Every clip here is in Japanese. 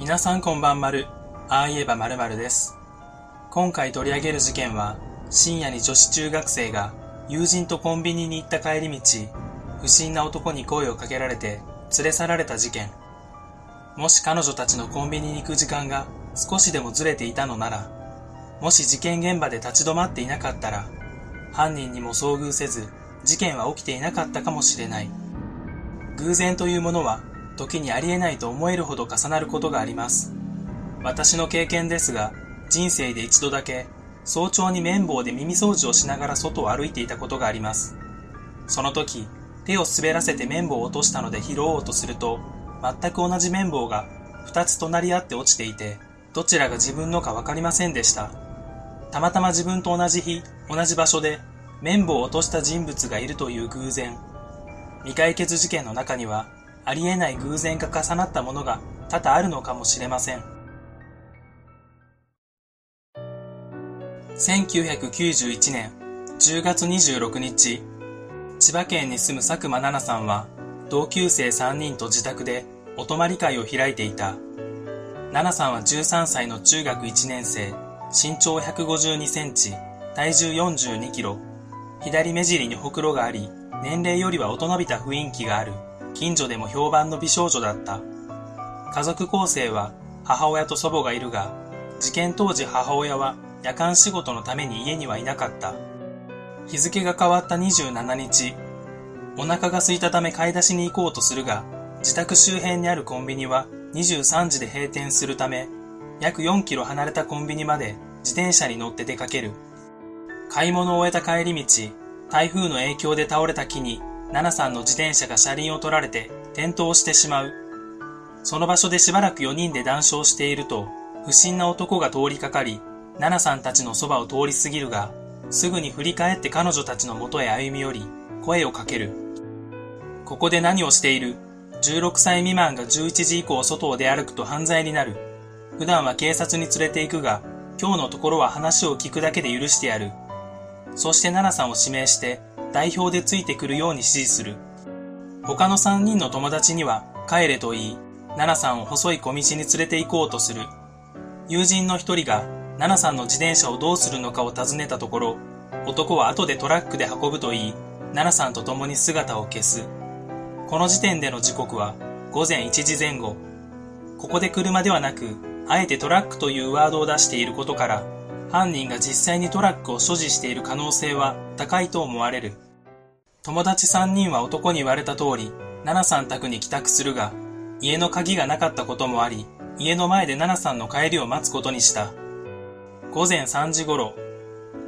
皆さんこんばんまる。ああ言えばまるまるです。今回取り上げる事件は、深夜に女子中学生が友人とコンビニに行った帰り道、不審な男に声をかけられて連れ去られた事件。もし彼女たちのコンビニに行く時間が少しでもずれていたのなら、もし事件現場で立ち止まっていなかったら、犯人にも遭遇せず、事件は起きていなかったかもしれない。偶然というものは、時にありえないと思えるほど重なることがあります。私の経験ですが、人生で一度だけ、早朝に綿棒で耳掃除をしながら外を歩いていたことがあります。その時、手を滑らせて綿棒を落としたので拾おうとすると、全く同じ綿棒が二つ隣り合って落ちていて、どちらが自分のかわかりませんでした。たまたま自分と同じ日、同じ場所で、綿棒を落とした人物がいるという偶然。未解決事件の中には、ありえない偶然が重なったものが多々あるのかもしれません。1991年10月26日、千葉県に住む佐久間奈々さんは、同級生3人と自宅でお泊まり会を開いていた。奈々さんは13歳の中学1年生、身長152センチ、体重42キロ、左目尻にほくろがあり、年齢よりは大人びた雰囲気がある、近所でも評判の美少女だった。家族構成は母親と祖母がいるが、事件当時母親は夜間仕事のために家にはいなかった。日付が変わった27日、お腹が空いたため買い出しに行こうとするが、自宅周辺にあるコンビニは23時で閉店するため、約4キロ離れたコンビニまで自転車に乗って出かける。買い物を終えた帰り道、台風の影響で倒れた木に、奈々さんの自転車が車輪を取られて転倒してしまう。その場所でしばらく4人で談笑していると、不審な男が通りかかり、奈々さんたちのそばを通り過ぎるが、すぐに振り返って彼女たちの元へ歩み寄り、声をかける。ここで何をしている ?16 歳未満が11時以降外を出歩くと犯罪になる。普段は警察に連れて行くが、今日のところは話を聞くだけで許してやる。そして奈々さんを指名して、代表でついてくるように指示する。他の3人の友達には、帰れと言い、奈々さんを細い小道に連れて行こうとする。友人の一人が、奈々さんの自転車をどうするのかを尋ねたところ、男は後でトラックで運ぶと言い、奈々さんと共に姿を消す。この時点での時刻は午前1時前後。ここで車ではなく、あえてトラックというワードを出していることから、犯人が実際にトラックを所持している可能性は高いと思われる。友達3人は男に言われた通り、奈々さん宅に帰宅するが、家の鍵がなかったこともあり、家の前で奈々さんの帰りを待つことにした。午前3時頃、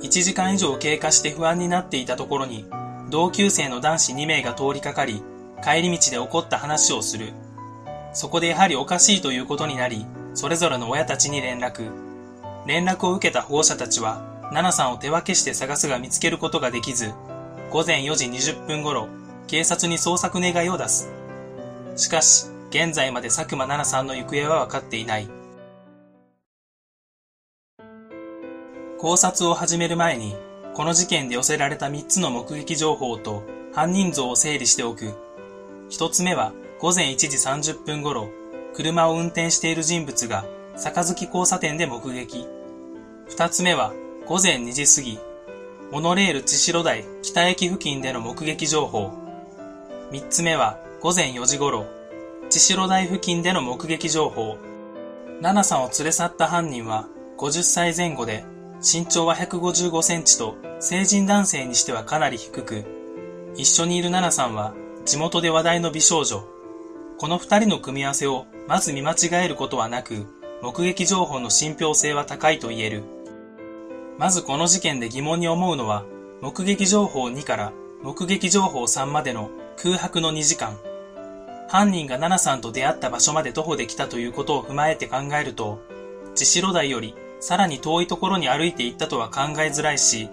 1時間以上経過して不安になっていたところに、同級生の男子2名が通りかかり、帰り道で起こった話をする。そこでやはりおかしいということになり、それぞれの親たちに連絡。連絡を受けた保護者たちは、奈々さんを手分けして探すが見つけることができず、午前4時20分頃、警察に捜索願いを出す。しかし、現在まで佐久間奈々さんの行方は分かっていない。考察を始める前に、この事件で寄せられた3つの目撃情報と犯人像を整理しておく。1つ目は、午前1時30分頃、車を運転している人物が、坂月交差点で目撃。2つ目は、午前2時過ぎ、モノレール千代台北駅付近での目撃情報。3つ目は、午前4時頃、千代台付近での目撃情報。奈々さんを連れ去った犯人は、50歳前後で、身長は155センチと成人男性にしてはかなり低く、一緒にいる奈々さんは地元で話題の美少女。この二人の組み合わせをまず見間違えることはなく、目撃情報の信憑性は高いと言える。まずこの事件で疑問に思うのは、目撃情報2から目撃情報3までの空白の2時間。犯人が奈々さんと出会った場所まで徒歩できたということを踏まえて考えると、千代台よりさらに遠いところに歩いて行ったとは考えづらいし、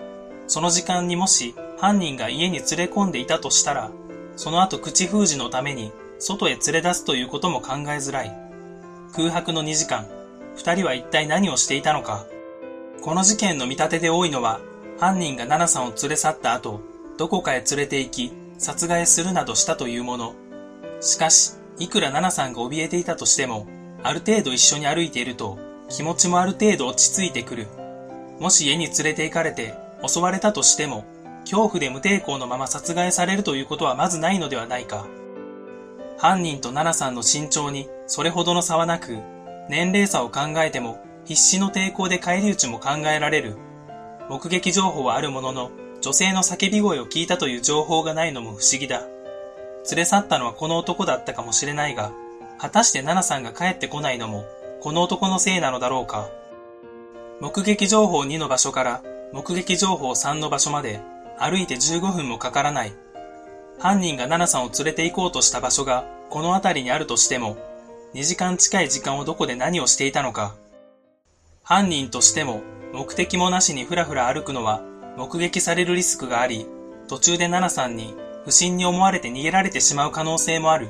その時間にもし犯人が家に連れ込んでいたとしたら、その後口封じのために外へ連れ出すということも考えづらい。空白の2時間、二人は一体何をしていたのか。この事件の見立てで多いのは、犯人が奈々さんを連れ去った後、どこかへ連れて行き、殺害するなどしたというもの。しかし、いくら奈々さんが怯えていたとしても、ある程度一緒に歩いていると気持ちもある程度落ち着いてくる。もし家に連れて行かれて襲われたとしても、恐怖で無抵抗のまま殺害されるということはまずないのではないか。犯人と奈々さんの身長にそれほどの差はなく、年齢差を考えても必死の抵抗で返り討ちも考えられる。目撃情報はあるものの、女性の叫び声を聞いたという情報がないのも不思議だ。連れ去ったのはこの男だったかもしれないが、果たして奈々さんが帰ってこないのも、この男のせいなのだろうか。目撃情報2の場所から目撃情報3の場所まで歩いて15分もかからない。犯人が奈々さんを連れて行こうとした場所がこの辺りにあるとしても、2時間近い時間をどこで何をしていたのか。犯人としても目的もなしにふらふら歩くのは目撃されるリスクがあり、途中で奈々さんに不審に思われて逃げられてしまう可能性もある。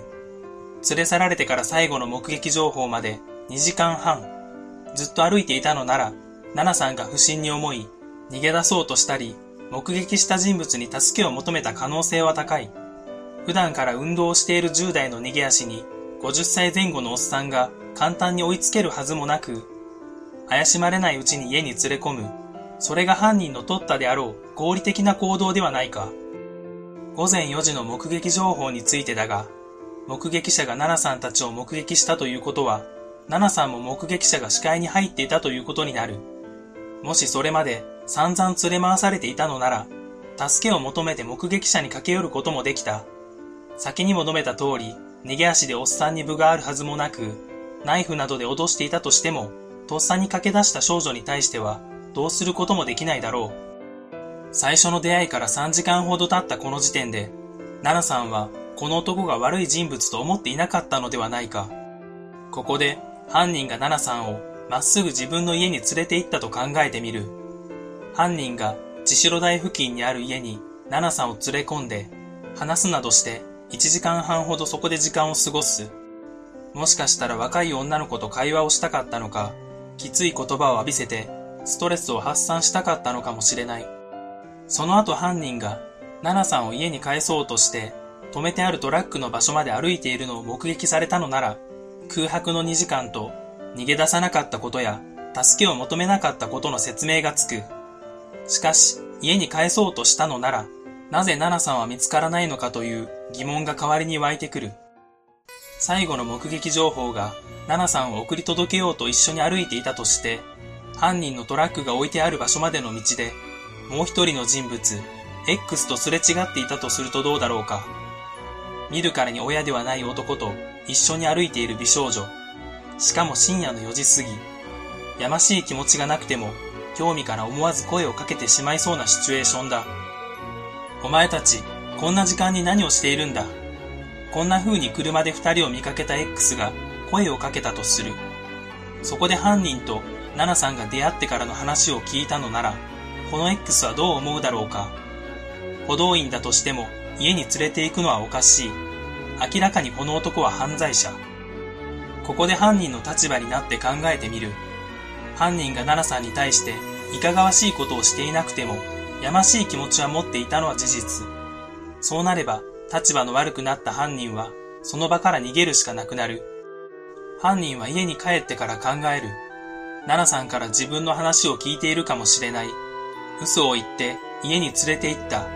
連れ去られてから最後の目撃情報まで2時間半。ずっと歩いていたのなら、奈々さんが不審に思い、逃げ出そうとしたり、目撃した人物に助けを求めた可能性は高い。普段から運動をしている10代の逃げ足に、50歳前後のおっさんが簡単に追いつけるはずもなく、怪しまれないうちに家に連れ込む、それが犯人の取ったであろう合理的な行動ではないか。午前4時の目撃情報についてだが、目撃者が奈々さんたちを目撃したということは、奈々さんも目撃者が視界に入っていたということになる。もしそれまで散々連れ回されていたのなら、助けを求めて目撃者に駆け寄ることもできた。先にも述べた通り、逃げ足でおっさんに分があるはずもなく、ナイフなどで脅していたとしても、とっさに駆け出した少女に対しては、どうすることもできないだろう。最初の出会いから3時間ほど経ったこの時点で、奈々さんはこの男が悪い人物と思っていなかったのではないか。ここで犯人が奈々さんをまっすぐ自分の家に連れて行ったと考えてみる。犯人が千代台付近にある家に奈々さんを連れ込んで、話すなどして1時間半ほどそこで時間を過ごす。もしかしたら若い女の子と会話をしたかったのか、きつい言葉を浴びせてストレスを発散したかったのかもしれない。その後犯人が奈々さんを家に帰そうとして止めてあるトラックの場所まで歩いているのを目撃されたのなら、空白の2時間と逃げ出さなかったことや助けを求めなかったことの説明がつく。しかし、家に帰そうとしたのなら、なぜ奈々さんは見つからないのかという疑問が代わりに湧いてくる。最後の目撃情報が奈々さんを送り届けようと一緒に歩いていたとして、犯人のトラックが置いてある場所までの道で、もう一人の人物、X とすれ違っていたとするとどうだろうか。見るからに親ではない男と一緒に歩いている美少女。しかも深夜の4時過ぎ。やましい気持ちがなくても、興味から思わず声をかけてしまいそうなシチュエーションだ。お前たち、こんな時間に何をしているんだ。こんな風に車で二人を見かけた X が声をかけたとする。そこで犯人と奈々さんが出会ってからの話を聞いたのなら、この X はどう思うだろうか。補導員だとしても家に連れて行くのはおかしい。明らかにこの男は犯罪者。ここで犯人の立場になって考えてみる。犯人が奈々さんに対していかがわしいことをしていなくても、やましい気持ちは持っていたのは事実。そうなれば、立場の悪くなった犯人は、その場から逃げるしかなくなる。犯人は家に帰ってから考える。奈々さんから自分の話を聞いているかもしれない。嘘を言って家に連れて行った。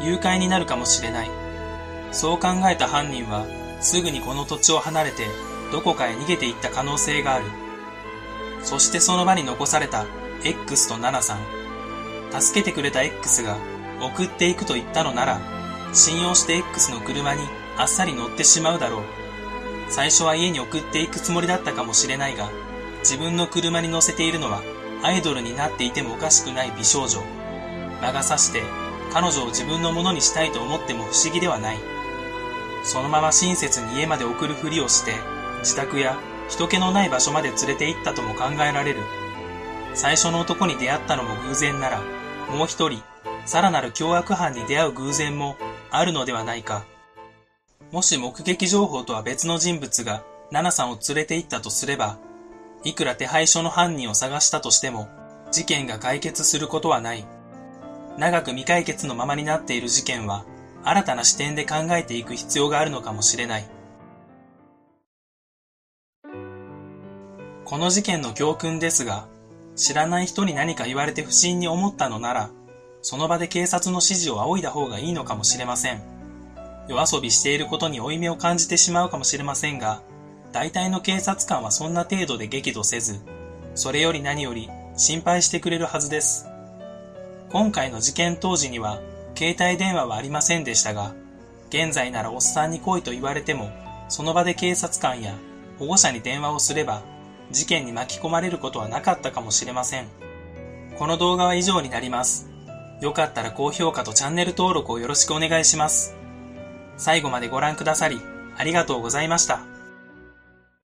誘拐になるかもしれない。そう考えた犯人は、すぐにこの土地を離れてどこかへ逃げていった可能性がある。そしてその場に残された X とナナさん。助けてくれた X が送っていくと言ったのなら、信用して X の車にあっさり乗ってしまうだろう。最初は家に送っていくつもりだったかもしれないが、自分の車に乗せているのはアイドルになっていてもおかしくない美少女。魔が差して彼女を自分のものにしたいと思っても不思議ではない。そのまま親切に家まで送るふりをして、自宅や人気のない場所まで連れて行ったとも考えられる。最初の男に出会ったのも偶然なら、もう一人、さらなる凶悪犯に出会う偶然もあるのではないか。もし目撃情報とは別の人物が奈々さんを連れて行ったとすれば、いくら手配書の犯人を探したとしても、事件が解決することはない。長く未解決のままになっている事件は、新たな視点で考えていく必要があるのかもしれない。この事件の教訓ですが、知らない人に何か言われて不審に思ったのなら、その場で警察の指示を仰いだ方がいいのかもしれません。夜遊びしていることに負い目を感じてしまうかもしれませんが、大体の警察官はそんな程度で激怒せず、それより何より心配してくれるはずです。今回の事件当時には、携帯電話はありませんでしたが、現在ならおっさんに来いと言われても、その場で警察官や保護者に電話をすれば、事件に巻き込まれることはなかったかもしれません。この動画は以上になります。よかったら高評価とチャンネル登録をよろしくお願いします。最後までご覧くださり、ありがとうございました。